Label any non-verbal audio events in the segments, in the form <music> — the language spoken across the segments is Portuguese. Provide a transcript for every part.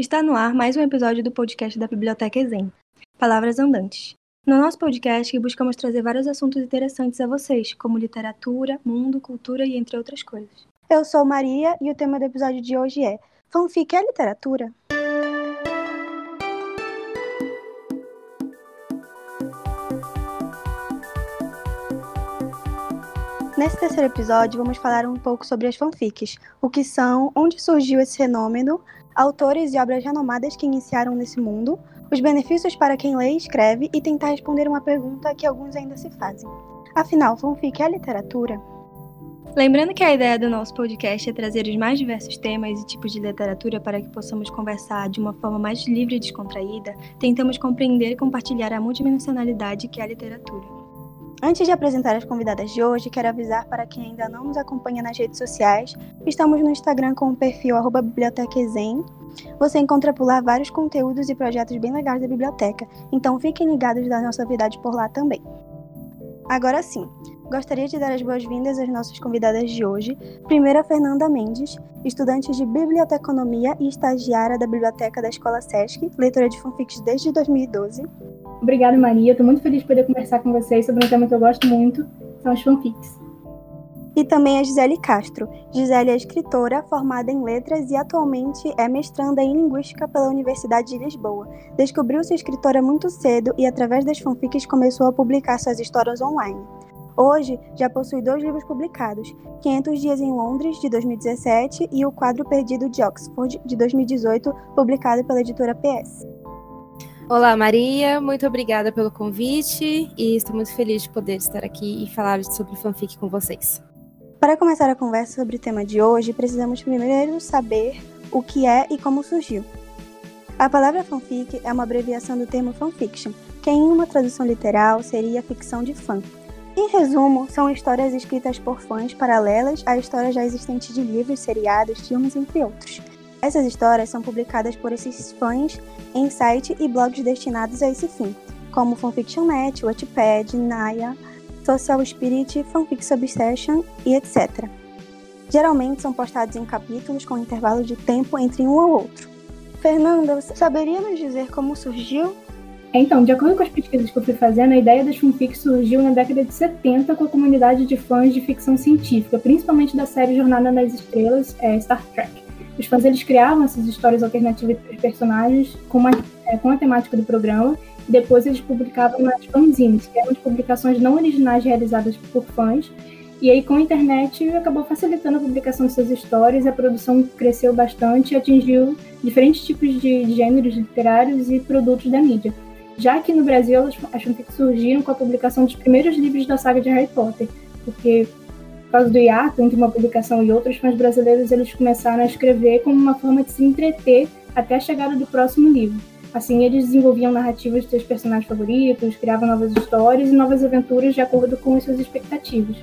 Está no ar mais um episódio do podcast da Biblioteca Exem, Palavras Andantes. No nosso podcast, buscamos trazer vários assuntos interessantes a vocês, como literatura, mundo, cultura e entre outras coisas. Eu sou Maria e o tema do episódio de hoje é Fanfic é literatura? Nesse terceiro episódio, vamos falar um pouco sobre as fanfics, o que são, onde surgiu esse fenômeno, autores e obras renomadas que iniciaram nesse mundo, os benefícios para quem lê e escreve e tentar responder uma pergunta que alguns ainda se fazem. Afinal, fanfic é literatura? Lembrando que a ideia do nosso podcast é trazer os mais diversos temas e tipos de literatura para que possamos conversar de uma forma mais livre e descontraída, tentamos compreender e compartilhar a multidimensionalidade que é a literatura. Antes de apresentar as convidadas de hoje, quero avisar para quem ainda não nos acompanha nas redes sociais, estamos no Instagram com o perfil bibliotecazen. Você encontra por lá vários conteúdos e projetos bem legais da biblioteca, então fiquem ligados da nossa novidades por lá também. Agora sim, gostaria de dar as boas-vindas às nossas convidadas de hoje. Primeiro, a Fernanda Mendes, estudante de biblioteconomia e estagiária da Biblioteca da Escola SESC, leitora de fanfics desde 2012. Obrigada, Maria. Estou muito feliz de poder conversar com vocês sobre um tema que eu gosto muito, são os fanfics. E também a Gisele Castro. Gisele é escritora, formada em letras e atualmente é mestranda em linguística pela Universidade de Lisboa. Descobriu-se escritora muito cedo e, através das fanfics, começou a publicar suas histórias online. Hoje, já possui dois livros publicados: 500 Dias em Londres, de 2017, e O Quadro Perdido de Oxford, de 2018, publicado pela editora PS. Olá, Maria, muito obrigada pelo convite e estou muito feliz de poder estar aqui e falar sobre fanfic com vocês. Para começar a conversa sobre o tema de hoje, precisamos primeiro saber o que é e como surgiu. A palavra fanfic é uma abreviação do termo fanfiction, que em uma tradução literal seria ficção de fã. Em resumo, são histórias escritas por fãs paralelas a histórias já existentes de livros, seriados, filmes, entre outros. Essas histórias são publicadas por esses fãs em sites e blogs destinados a esse fim, como Fanfiction.net, Wattpad, Naya, Social Spirit, Fanfics Obsession e etc. Geralmente são postados em capítulos com intervalos de tempo entre um ou outro. Fernanda, você saberia nos dizer como surgiu? Então, de acordo com as pesquisas que eu fui fazendo, a ideia das fanfics surgiu na década de 70 com a comunidade de fãs de ficção científica, principalmente da série Jornada nas Estrelas, é, Star Trek. Os fãs eles criavam essas histórias alternativas para os personagens com, uma, é, com a temática do programa e depois eles publicavam nas fanzines, que eram as publicações não originais realizadas por fãs. E aí, com a internet, acabou facilitando a publicação dessas histórias, a produção cresceu bastante e atingiu diferentes tipos de gêneros literários e produtos da mídia. Já que no Brasil, as fanfics surgiram com a publicação dos primeiros livros da saga de Harry Potter, porque por causa do hiato entre uma publicação e outra, os fãs brasileiros eles começaram a escrever como uma forma de se entreter até a chegada do próximo livro. Assim, eles desenvolviam narrativas de seus personagens favoritos, criavam novas histórias e novas aventuras de acordo com as suas expectativas.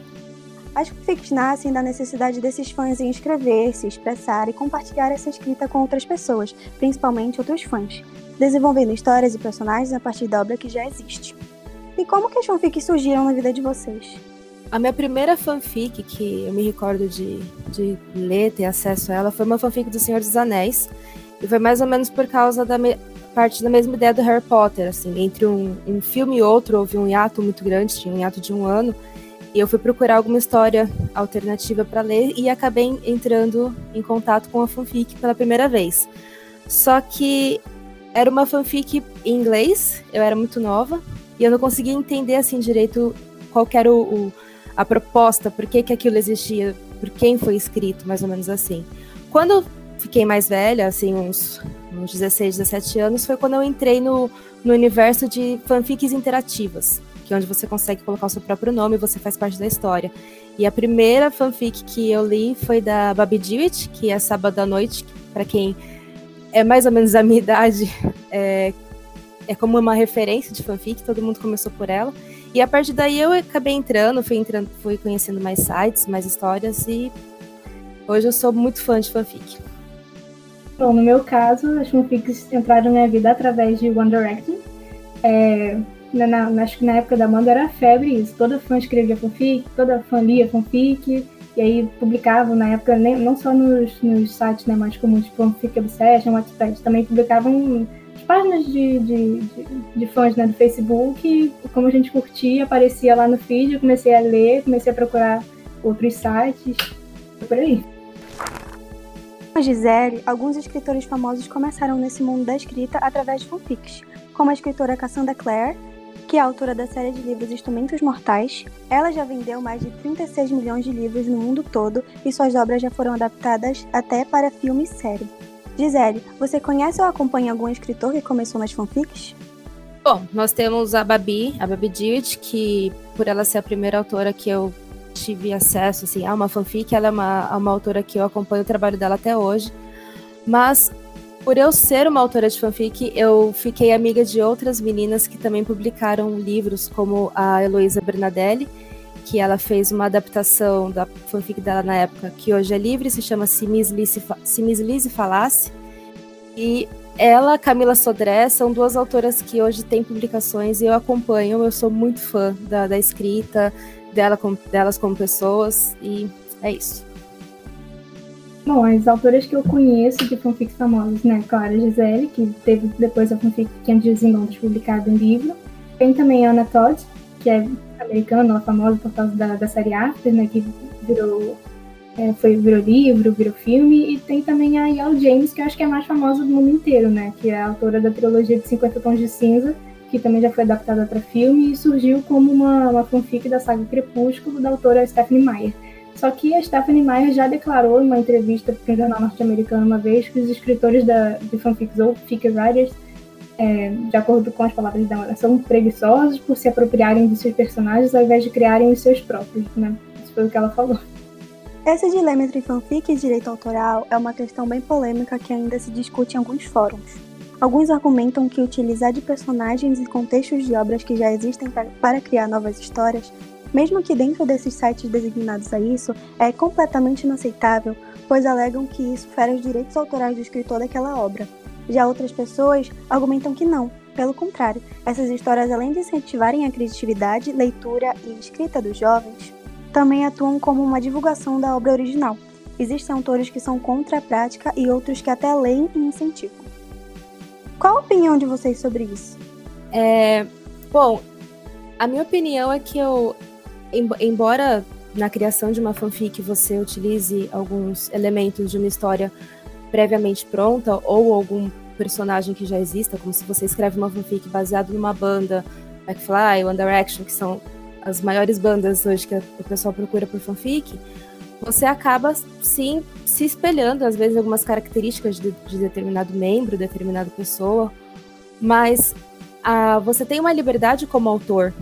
As fanfics nascem da necessidade desses fãs em escrever, se expressar e compartilhar essa escrita com outras pessoas, principalmente outros fãs, desenvolvendo histórias e personagens a partir da obra que já existe. E como que as fanfics surgiram na vida de vocês? A minha primeira fanfic que eu me recordo de, de ler, ter acesso a ela, foi uma fanfic do Senhor dos Anéis. E foi mais ou menos por causa da parte da mesma ideia do Harry Potter, assim, entre um, um filme e outro houve um hiato muito grande, tinha um hiato de um ano, e eu fui procurar alguma história alternativa para ler e acabei entrando em contato com a fanfic pela primeira vez. Só que era uma fanfic em inglês, eu era muito nova, e eu não conseguia entender assim direito qual era o, o a proposta, por que, que aquilo existia, por quem foi escrito, mais ou menos assim. Quando eu fiquei mais velha, assim, uns, uns 16, 17 anos, foi quando eu entrei no, no universo de fanfics interativas, que é onde você consegue colocar o seu próprio nome e você faz parte da história. E a primeira fanfic que eu li foi da Babi Dewitt, que é Sábado à Noite, para quem é mais ou menos a minha <laughs> idade, é, é como uma referência de fanfic, todo mundo começou por ela. E a partir daí eu acabei entrando, fui entrando, fui conhecendo mais sites, mais histórias e hoje eu sou muito fã de fanfic. Bom, no meu caso, as fanfics entraram na minha vida através de One Direction. É, na, na, acho que na época da banda era febre isso. Toda fã escrevia fanfic, toda fã lia fanfic. E aí publicavam na época, não só nos, nos sites né, mais comuns, tipo Fanfic Obsession, Wattpad, também publicavam páginas de, de, de, de, fãs né, do Facebook. Como a gente curtia, aparecia lá no feed, eu comecei a ler, comecei a procurar outros sites, por aí. A Gisele, alguns escritores famosos começaram nesse mundo da escrita através de fanfics, como a escritora Cassandra Clare, que é autora da série de livros Instrumentos Mortais. Ela já vendeu mais de 36 milhões de livros no mundo todo e suas obras já foram adaptadas até para filme e série. Gisele, você conhece ou acompanha algum escritor que começou nas fanfics? Bom, nós temos a Babi, a Babi Dewitt, que por ela ser a primeira autora que eu tive acesso assim, a uma fanfic, ela é uma, uma autora que eu acompanho o trabalho dela até hoje. Mas por eu ser uma autora de fanfic, eu fiquei amiga de outras meninas que também publicaram livros, como a Heloísa Bernadelli, que ela fez uma adaptação da fanfic dela na época, que hoje é livre, se chama Se Miss Lizzie Falasse. E ela, Camila Sodré, são duas autoras que hoje têm publicações e eu acompanho, eu sou muito fã da, da escrita, dela, delas como pessoas, e é isso. Bom, as autoras que eu conheço de fanfics famosas, né? Clara Gisele, que teve depois a fanfic Candidos Encontros publicada em livro. Tem também a Anna Todd, que é americana, ela famosa por causa da, da série After, né? Que virou, é, foi, virou livro, virou filme. E tem também a Yale James, que eu acho que é a mais famosa do mundo inteiro, né? Que é a autora da trilogia de 50 Tons de Cinza, que também já foi adaptada para filme e surgiu como uma, uma fanfic da saga Crepúsculo, da autora Stephanie Meyer. Só que a Stephanie Meyer já declarou em uma entrevista para um jornal norte-americano uma vez que os escritores da, de fanfics ou fic writers, é, de acordo com as palavras dela, são preguiçosos por se apropriarem de seus personagens ao invés de criarem os seus próprios, né? Isso foi o que ela falou. Esse dilema entre fanfic e direito autoral é uma questão bem polêmica que ainda se discute em alguns fóruns. Alguns argumentam que utilizar de personagens e contextos de obras que já existem para criar novas histórias mesmo que dentro desses sites designados a isso, é completamente inaceitável, pois alegam que isso fere os direitos autorais do escritor daquela obra. Já outras pessoas argumentam que não, pelo contrário, essas histórias, além de incentivarem a criatividade, leitura e escrita dos jovens, também atuam como uma divulgação da obra original. Existem autores que são contra a prática e outros que até leem e incentivam. Qual a opinião de vocês sobre isso? É, bom, a minha opinião é que eu, embora na criação de uma fanfic você utilize alguns elementos de uma história previamente pronta ou algum personagem que já exista, como se você escreve uma fanfic baseada numa banda, McFly, One Direction, que são as maiores bandas hoje que o pessoal procura por fanfic, você acaba sim se espelhando, às vezes, algumas características de, de determinado membro, determinada pessoa, mas ah, você tem uma liberdade como autor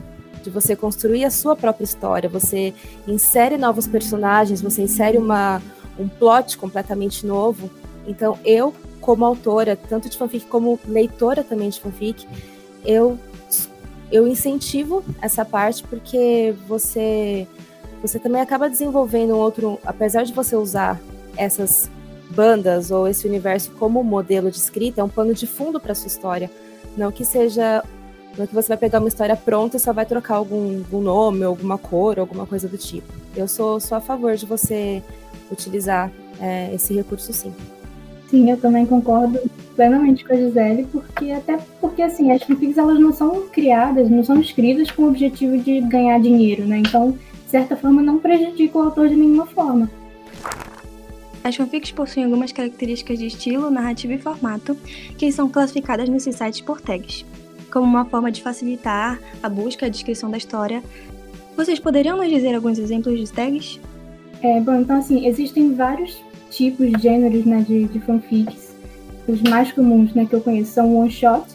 de você construir a sua própria história. Você insere novos personagens, você insere uma, um plot completamente novo. Então, eu, como autora, tanto de fanfic como leitora também de fanfic, eu, eu incentivo essa parte porque você, você também acaba desenvolvendo um outro. Apesar de você usar essas bandas ou esse universo como modelo de escrita, é um pano de fundo para sua história. Não que seja não que você vai pegar uma história pronta e só vai trocar algum, algum nome, alguma cor, alguma coisa do tipo. Eu sou, sou a favor de você utilizar é, esse recurso sim. Sim, eu também concordo plenamente com a Gisele, porque até porque assim, as fanfics elas não são criadas, não são escritas com o objetivo de ganhar dinheiro, né? Então, de certa forma, não prejudica o autor de nenhuma forma. As fanfics possuem algumas características de estilo, narrativa e formato, que são classificadas nesses sites por tags como uma forma de facilitar a busca e a descrição da história. Vocês poderiam nos dizer alguns exemplos de tags? É, bom, então assim, existem vários tipos, gêneros né, de, de fanfics. Os mais comuns né, que eu conheço são one shot,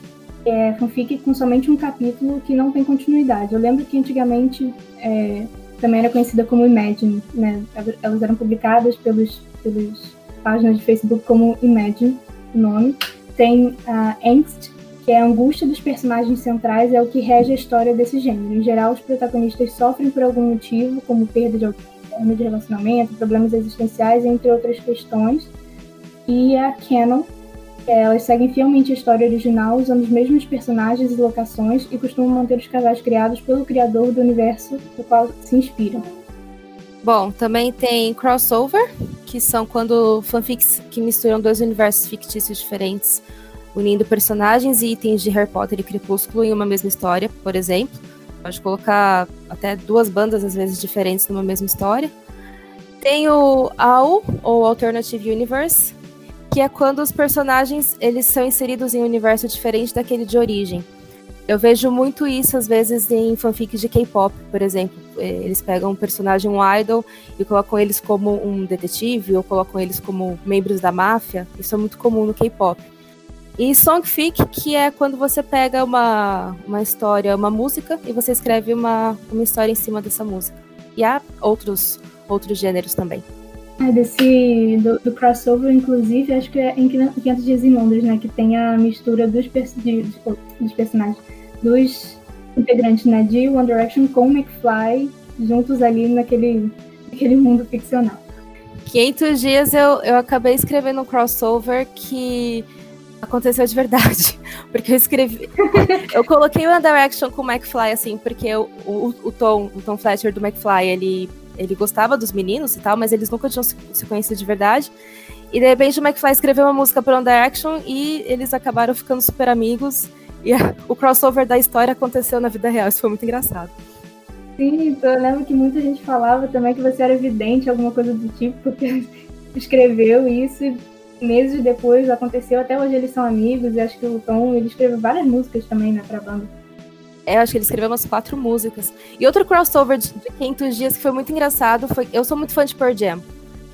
é fanfic com somente um capítulo que não tem continuidade. Eu lembro que antigamente é, também era conhecida como Imagine, né? Elas eram publicadas pelos, pelos páginas de Facebook como Imagine, o nome. Tem a Angst, que é a angústia dos personagens centrais é o que rege a história desse gênero. Em geral, os protagonistas sofrem por algum motivo, como perda de alguém, de relacionamento, problemas existenciais, entre outras questões. E a canon, elas seguem fielmente a história original, usando os mesmos personagens e locações, e costumam manter os casais criados pelo criador do universo no qual se inspiram. Bom, também tem crossover, que são quando fanfics que misturam dois universos fictícios diferentes, unindo personagens e itens de Harry Potter e Crepúsculo em uma mesma história, por exemplo. Pode colocar até duas bandas, às vezes, diferentes numa mesma história. Tem o AU, ou Alternative Universe, que é quando os personagens eles são inseridos em um universo diferente daquele de origem. Eu vejo muito isso, às vezes, em fanfics de K-pop, por exemplo. É, eles pegam um personagem, um idol, e colocam eles como um detetive, ou colocam eles como membros da máfia. Isso é muito comum no K-pop. E songfic, que é quando você pega uma, uma história, uma música, e você escreve uma, uma história em cima dessa música. E há outros, outros gêneros também. É desse, do, do, crossover, inclusive, acho que é em 500 Dias em Londres, né? Que tem a mistura dos, de, de, dos personagens, dos integrantes, né? De One Direction com McFly, juntos ali naquele, naquele mundo ficcional. 500 Dias eu, eu acabei escrevendo um crossover que aconteceu de verdade. <laughs> Porque eu escrevi. <laughs> eu coloquei o One Direction com o McFly, assim, porque o, o, o, Tom, o Tom Fletcher do McFly, ele, ele gostava dos meninos e tal, mas eles nunca tinham se, se conhecido de verdade. E de repente o McFly escreveu uma música para One Direction e eles acabaram ficando super amigos. E o crossover da história aconteceu na vida real. Isso foi muito engraçado. Sim, então eu lembro que muita gente falava também que você era evidente, alguma coisa do tipo, porque <laughs> escreveu isso e meses depois aconteceu, até hoje eles são amigos, e acho que o Tom ele escreveu várias músicas também, né, pra banda. É, acho que ele escreveu umas quatro músicas. E outro crossover de, de 500 dias que foi muito engraçado foi. Eu sou muito fã de Pearl Jam.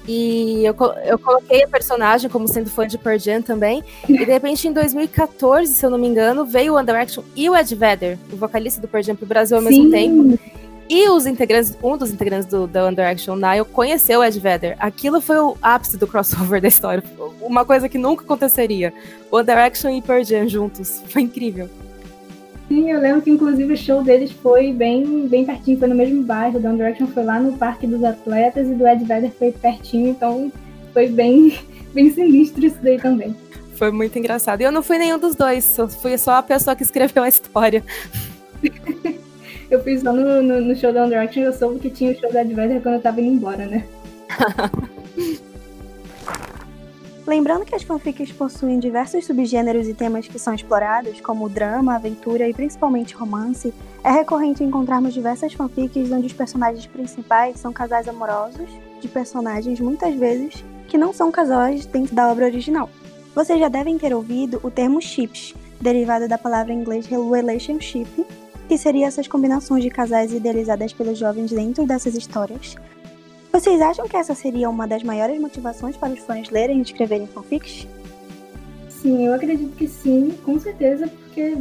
E eu, eu coloquei a personagem como sendo fã de Pearl Jam também. E de repente, em 2014, se eu não me engano, veio o One Direction e o Ed Vedder, o vocalista do Pearl Jam, pro Brasil ao Sim. mesmo tempo. E os integrantes, um dos integrantes do da One Direction, Nile, conheceu o Ed Vedder. Aquilo foi o ápice do crossover <laughs> da história. Uma coisa que nunca aconteceria. One Direction e Pearl Jam juntos. Foi incrível. Sim, eu lembro que inclusive o show deles foi bem, bem pertinho, foi no mesmo bairro. O One Direction foi lá no Parque dos Atletas e do Ed Vedder foi pertinho, então foi bem, <laughs> bem sinistro isso daí também. Foi muito engraçado. E eu não fui nenhum dos dois, eu fui só a pessoa que escreveu a história. <laughs> Eu fiz só no, no, no, show da One Direction eu soube que tinha o show da Adventure quando eu tava indo embora, né? <laughs> Lembrando que as fanfics possuem diversos subgêneros e temas que são explorados, como drama, aventura e principalmente romance, é recorrente encontrarmos diversas fanfics onde os personagens principais são casais amorosos de personagens muitas vezes que não são casais dentro da obra original. Vocês já devem ter ouvido o termo chips, derivado da palavra em inglês relationship, que seriam essas combinações de casais idealizadas pelos jovens dentro dessas histórias. Vocês acham que essa seria uma das maiores motivações para os fãs lerem e escreverem fanfics? Sim, eu acredito que sim, com certeza, porque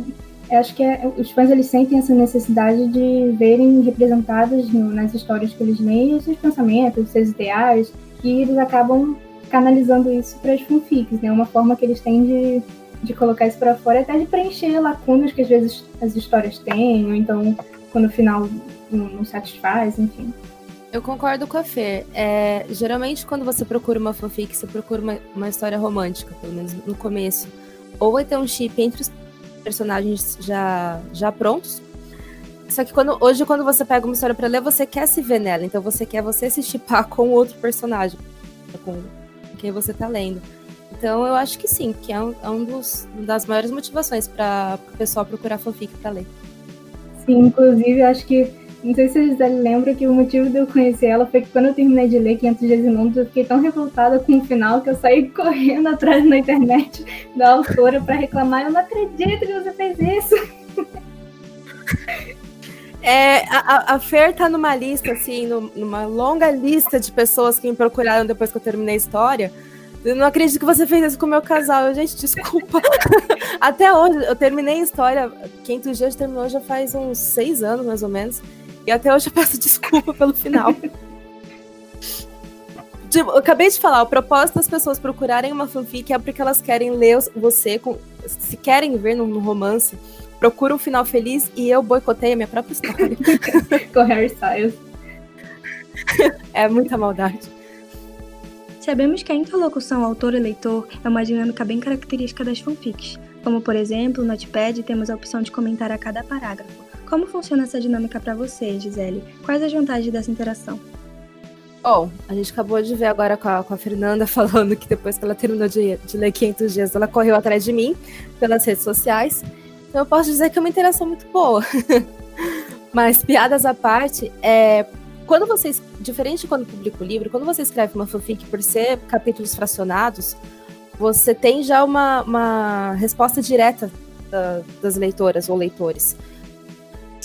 acho que é, os fãs eles sentem essa necessidade de verem representadas no, nas histórias que eles leem os seus pensamentos, os seus ideais, e eles acabam canalizando isso para as fanfics, né? Uma forma que eles têm de de colocar isso para fora, até de preencher lacunas que às vezes as histórias têm, ou então quando o final não, satisfaz, enfim. Eu concordo com a Fer. É, geralmente, quando você procura uma fanfic, você procura uma, uma história romântica, pelo menos no começo. Ou vai ter um chip entre os personagens já, já prontos. Só que quando, hoje, quando você pega uma história para ler, você quer se ver nela. Então você quer você se chipar <laughs> com outro personagem, com quem você tá lendo. Então eu acho que sim, que é um, é um dos, uma das maiores motivações para o pessoal procurar fanfic para ler. Sim, inclusive acho que, não sei se a Gisele lembra que o motivo de eu conhecer ela foi que quando eu terminei de ler 500 dias em Londres, eu fiquei tão revoltada com o final que eu saí <laughs> correndo atrás na internet da autora para reclamar. Eu não acredito que você fez isso. <laughs> É, a, a Fer tá numa lista, assim, numa longa lista de pessoas que me procuraram depois que eu terminei a história eu não acredito que você fez isso com o meu casal. Eu, gente, desculpa. <laughs> Até hoje, eu terminei a história. Quinto dia terminou já faz uns seis anos, mais ou menos. E até hoje eu peço <laughs> desculpa pelo final. tipo, eu acabei de falar, o propósito das pessoas procurarem uma fanfic é porque elas querem ler você, com, se querem ver no, no romance, procura um final feliz e eu boicotei a minha própria história. <laughs> com Harry Styles. é muita maldade. Sabemos que a interlocução autor-leitor é uma dinâmica bem característica das fanfics, como por exemplo, no Notepad temos a opção de comentar a cada parágrafo. Como funciona essa dinâmica para você, Gisele? Quais as vantagens dessa interação? Bom, a gente acabou de ver agora com a, com a Fernanda <laughs> falando que depois que ela terminou de, de, ler 500 dias, ela correu atrás de mim pelas redes sociais. Então eu posso dizer que é uma interação muito boa. <laughs> Mas piadas à parte, é, quando vocês, diferente de quando publica o livro, quando você escreve uma fanfic por ser capítulos fracionados, você tem já uma, uma resposta direta da, das leitoras ou leitores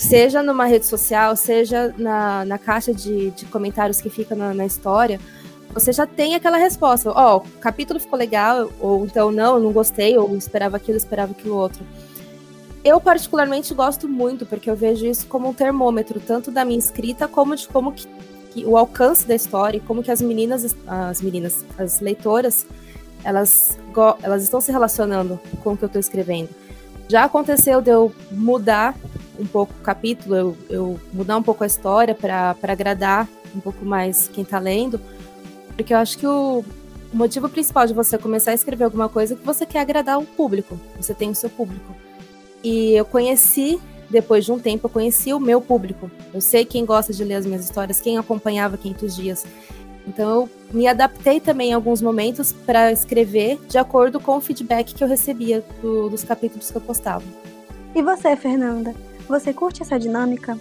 seja numa rede social, seja na, na caixa de, de comentários que fica na, na história, você já tem aquela resposta. Ó, oh, capítulo ficou legal, ou então não, eu não gostei, ou esperava aquilo, esperava aquilo outro. Eu particularmente gosto muito, porque eu vejo isso como um termômetro, tanto da minha escrita, como de como que, que o alcance da história, como que as meninas, as meninas, as leitoras, elas, elas estão se relacionando com o que eu estou escrevendo. Já aconteceu de eu mudar um pouco o capítulo, eu, eu mudar um pouco a história para agradar um pouco mais quem está lendo, porque eu acho que o, o motivo principal de você começar a escrever alguma coisa é que você quer agradar o público, você tem o seu público. E eu conheci, depois de um tempo, eu conheci o meu público. Eu sei quem gosta de ler as minhas histórias, quem acompanhava 500 dias. Então eu me adaptei também em alguns momentos para escrever de acordo com o feedback que eu recebia do, dos capítulos que eu postava. E você, Fernanda? Você curte essa dinâmica?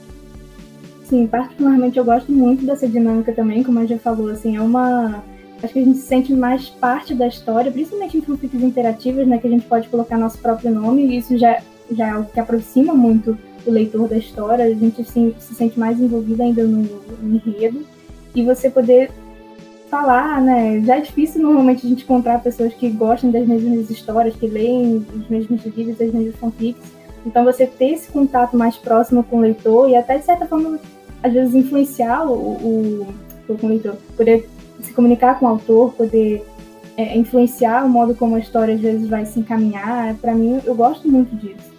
Sim, particularmente eu gosto muito dessa dinâmica também, como a já falou, assim, é uma. Acho que a gente se sente mais parte da história, principalmente em fanfics interativas, né? Que a gente pode colocar nosso próprio nome, e isso já, já é algo que aproxima muito o leitor da história, a gente se, se sente mais envolvido ainda no, no enredo. E você poder falar, né? Já é difícil normalmente a gente encontrar pessoas que gostam das mesmas histórias, que leem os mesmos livros, as mesmas fanfics. Então, você ter esse contato mais próximo com o leitor e até, de certa forma, às vezes influenciar o, o, o leitor, poder se comunicar com o autor, poder é, influenciar o modo como a história às vezes vai se encaminhar, para mim, eu gosto muito disso.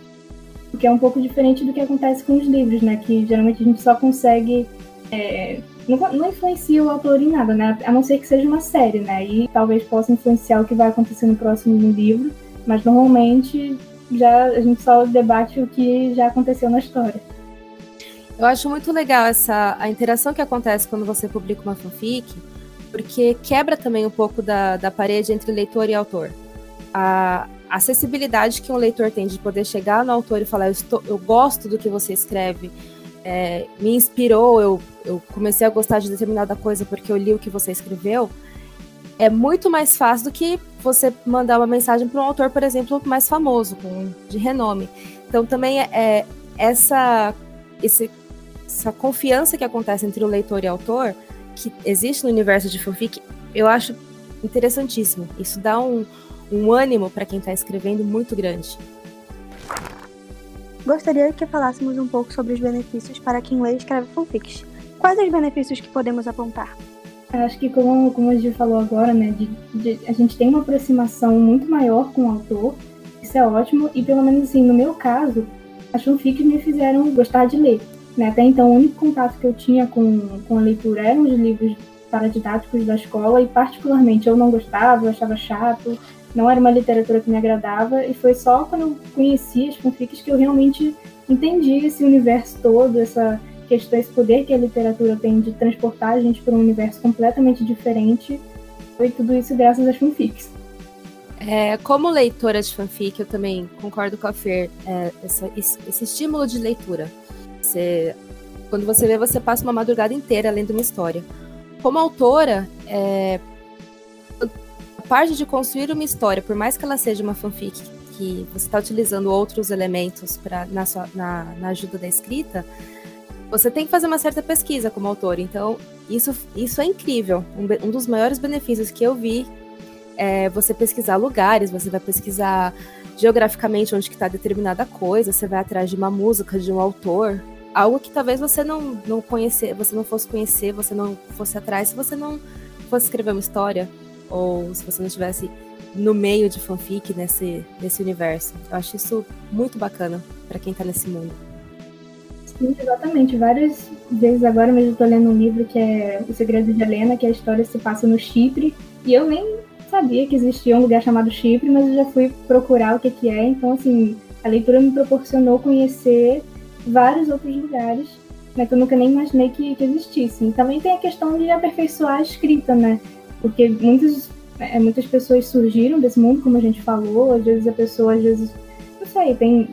Porque é um pouco diferente do que acontece com os livros, né? Que geralmente a gente só consegue. É, não, não, influencia o autor em nada, né? A não ser que seja uma série, né? E talvez possa influenciar o que vai acontecer no próximo livro, mas normalmente já a gente só debate o que já aconteceu na história. Eu acho muito legal essa a interação que acontece quando você publica uma fanfic, porque quebra também um pouco da, da parede entre leitor e autor. A acessibilidade que um leitor tem de poder chegar no autor e falar: Eu, estou, eu gosto do que você escreve, é, me inspirou, eu, eu comecei a gostar de determinada coisa porque eu li o que você escreveu é muito mais fácil do que você mandar uma mensagem para um autor, por exemplo, mais famoso, com, de renome. Então também é, é essa, esse, essa confiança que acontece entre o leitor e o autor, que existe no universo de fanfic, eu acho interessantíssimo. Isso dá um, um ânimo para quem está escrevendo muito grande. Gostaria que falássemos um pouco sobre os benefícios para quem lê e escreve fanfics. Quais os benefícios que podemos apontar? Acho que como, como a gente falou agora, né, de, de, a gente tem uma aproximação muito maior com o autor, isso é ótimo, e pelo menos assim, no meu caso, as fanfics me fizeram gostar de ler. Né? Até então, o único contato que eu tinha com, com a leitura eram os livros paradidáticos da escola, e particularmente eu não gostava, eu achava chato, não era uma literatura que me agradava, e foi só quando eu conheci as fanfics que eu realmente entendi esse universo todo, essa questão, esse poder que a literatura tem de transportar a gente para um universo completamente diferente, foi tudo isso graças às fanfics. É, como leitora de fanfic, eu também concordo com a Fer, é, essa, esse estímulo de leitura. Você, quando você vê, você passa uma madrugada inteira lendo uma história. Como autora, é, parte de construir uma história, por mais que ela seja uma fanfic, que você está utilizando outros elementos pra, na, sua, na, na ajuda da escrita, você tem que fazer uma certa pesquisa como autor. Então, isso, isso é incrível. Um, um dos maiores benefícios que eu vi é você pesquisar lugares, você vai pesquisar geograficamente onde está determinada coisa, você vai atrás de uma música, de um autor, algo que talvez você não, não conhecer, você não fosse conhecer, você não fosse atrás, se você não fosse escrever uma história, ou se você não estivesse no meio de fanfic nesse, nesse universo. Eu acho isso muito bacana para quem está nesse mundo. Sim, exatamente. Várias vezes agora mesmo estou lendo um livro que é O Segredo de Helena, que a história se passa no Chipre, e eu nem sabia que existia um lugar chamado Chipre, mas eu já fui procurar o que, que é. Então, assim, a leitura me proporcionou conhecer vários outros lugares né, que eu nunca nem imaginei que, que existissem. Também tem a questão de aperfeiçoar a escrita, né? Porque muitas, é, muitas pessoas surgiram desse mundo, como a gente falou, às vezes a pessoa, às vezes, não sei, tem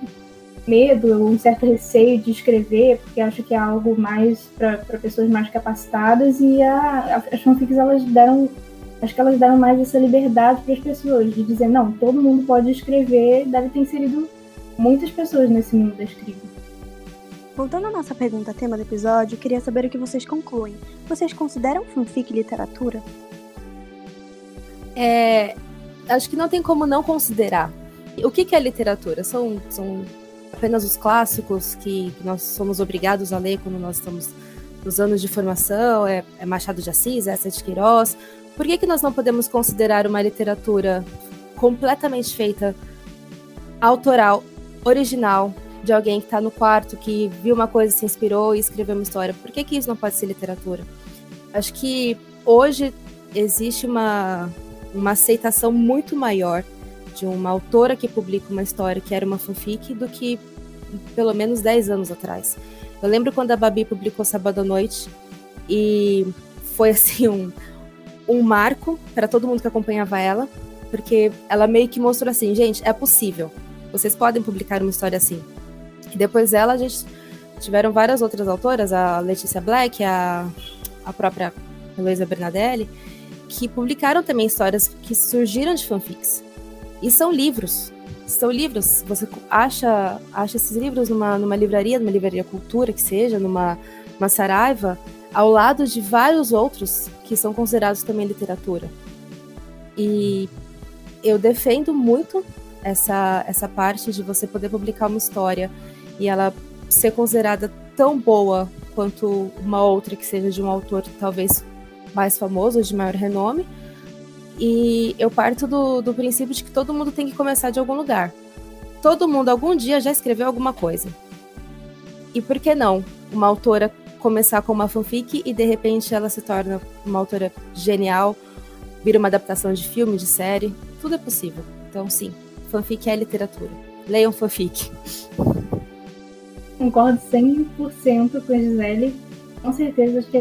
medo ou um certo receio de escrever, porque acha que é algo mais para pessoas mais capacitadas, e a, as fanfics elas deram acho que elas deram mais essa liberdade para as pessoas, de dizer, não, todo mundo pode escrever, deve ter inserido muitas pessoas nesse mundo da escrita. Voltando à nossa pergunta tema do episódio, queria saber o que vocês concluem. Vocês consideram fanfic literatura? É, acho que não tem como não considerar. O que, que é literatura? São, são apenas os clássicos que, nós somos obrigados a ler quando nós estamos nos anos de formação? É, é Machado de Assis, é de Queiroz? Por que, que nós não podemos considerar uma literatura completamente feita, autoral, original, de alguém que está no quarto, que viu uma coisa, se inspirou e escreveu uma história. Por que, que isso não pode ser literatura? Acho que hoje existe uma, uma aceitação muito maior de uma autora que publica uma história que era uma fanfic do que pelo menos 10 anos atrás. Eu lembro quando a Babi publicou Sábado à Noite e foi <laughs> assim um, um marco para todo mundo que acompanhava ela, porque ela meio que mostrou assim, gente, é possível. Vocês podem publicar uma história assim. E depois dela, a gente tiveram várias outras autoras, a Letícia Black, a, a própria Heloísa Bernadelli, que publicaram também histórias que surgiram de fanfics. E são livros. São livros. Você acha, acha esses livros numa, numa livraria, numa livraria cultura, que seja, numa uma saraiva, ao lado de vários outros que são considerados também literatura. E eu defendo muito essa, essa parte de você poder publicar uma história e ela ser considerada tão boa quanto uma outra que seja de um autor talvez mais famoso, de maior renome. E eu parto do, do princípio de que todo mundo tem que começar de algum lugar. Todo mundo algum dia já escreveu alguma coisa. E por que não uma autora começar com uma fanfic e de repente ela se torna uma autora genial, vira uma adaptação de filme, de série? Tudo é possível. Então, sim, fanfic é literatura. Leiam fanfic. Concordo 100% com a Gisele. Com certeza, acho que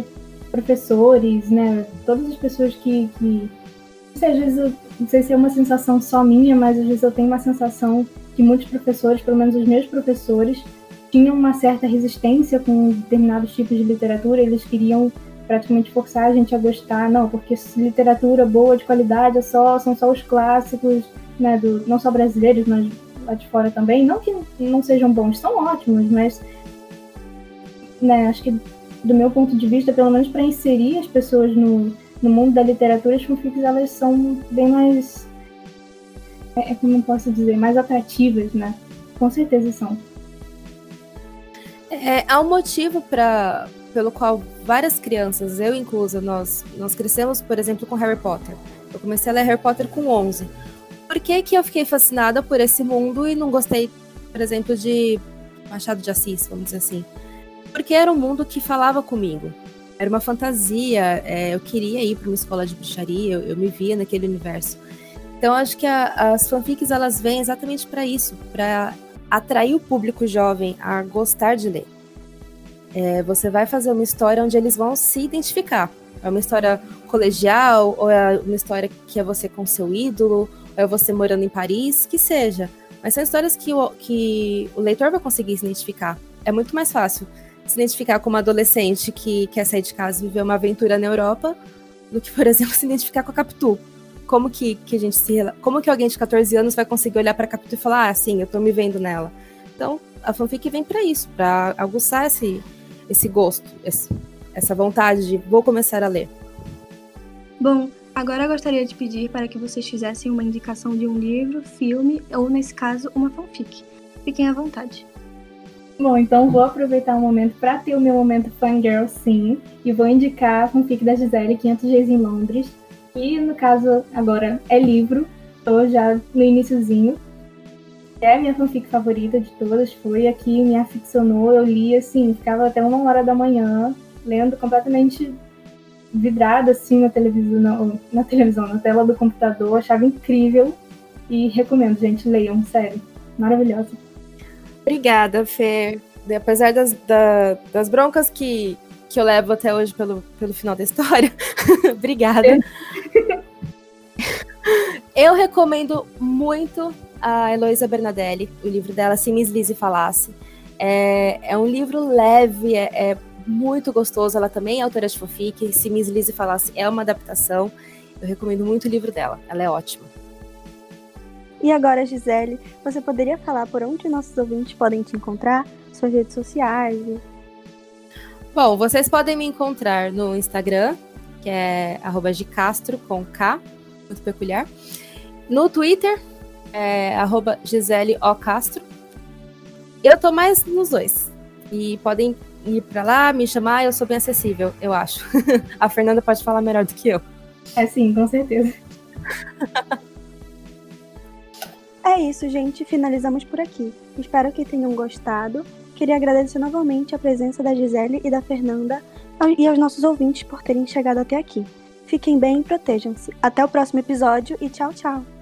professores, né, todas as pessoas que, que não sei, às vezes eu, não sei se é uma sensação só minha, mas às vezes eu tenho uma sensação que muitos professores, pelo menos os meus professores, tinham uma certa resistência com determinados tipos de literatura, eles queriam praticamente forçar a gente a gostar, não, porque literatura boa, de qualidade, é só, são só os clássicos, né, do, não só brasileiros, mas lá de fora também. Não que não sejam bons, são ótimos, mas né, acho que do meu ponto de vista, pelo menos para inserir as pessoas no, no mundo da literatura, as fanfics elas são bem mais. É, é como posso dizer, mais atrativas, né? Com certeza são. É, há um motivo para pelo qual várias crianças, eu inclusa, nós, nós crescemos, por exemplo, com Harry Potter. Eu comecei a ler Harry Potter com 11 por que, que eu fiquei fascinada por esse mundo e não gostei, por exemplo, de Machado de Assis, vamos dizer assim? Porque era um mundo que falava comigo. Era uma fantasia, é, eu queria ir para uma escola de bruxaria, eu, eu, me via naquele universo. Então acho que a, as fanfics elas vêm exatamente para isso, para atrair o público jovem a gostar de ler. É, você vai fazer uma história onde eles vão se identificar. É uma história colegial, ou é uma história que é você com seu ídolo, ou é você morando em Paris, que seja. Mas são histórias que o, que o leitor vai conseguir se identificar. É muito mais fácil se identificar com uma adolescente que quer sair de casa e viver uma aventura na Europa do que, por exemplo, <laughs> se identificar com a Capitu. Como que, que a gente se como que alguém de 14 anos vai conseguir olhar para Capitu e falar: "Ah, sim, eu tô me vendo nela". Então, a fanfic vem para isso, para aguçar esse esse gosto, esse, essa vontade de vou começar a ler. Bom, Agora eu gostaria de pedir para que vocês fizessem uma indicação de um livro, filme ou, nesse caso, uma fanfic. Fiquem à vontade. Bom, então vou aproveitar o momento para ter o meu momento fangirl, sim, e vou indicar a fanfic da Gisele, 500 Dias em Londres, e no caso agora é livro, estou já no iníciozinho. É a minha fanfic favorita de todas, foi aqui, me aficionou, eu li assim, ficava até uma hora da manhã, lendo completamente vidrada assim na televisão, na, na televisão, na tela do computador, achava incrível. E recomendo, gente, leiam, sério, maravilhosa. Obrigada, Fê. apesar das, da, das broncas que, que eu levo até hoje pelo, pelo final da história, <laughs> obrigada. <laughs> eu recomendo muito a Heloísa Bernadelli, o livro dela, Se Miss Lizzie Falasse. É, é um livro leve, é, é, muito gostoso. Ela também é autora de fanfic. Se Miss Lizzie Falasse é uma adaptação. Eu recomendo muito o livro dela. Ela é ótima. E agora, Gisele, você poderia falar por onde nossos ouvintes podem te encontrar? Suas redes sociais? E... Bom, vocês podem me encontrar no Instagram, que é arroba Gicastro, com K, muito peculiar. No Twitter, é arroba Gisele O. Castro. Eu tô mais nos dois. E podem ir para lá, me chamar, eu sou bem acessível, eu acho. <laughs> A Fernanda pode falar melhor do que eu. É sim, com certeza. <laughs> é isso, gente. Finalizamos por aqui. Espero que tenham gostado. Queria agradecer novamente a presença da Gisele e da Fernanda e aos nossos ouvintes por terem chegado até aqui. Fiquem bem e protejam-se. Até o próximo episódio e tchau, tchau!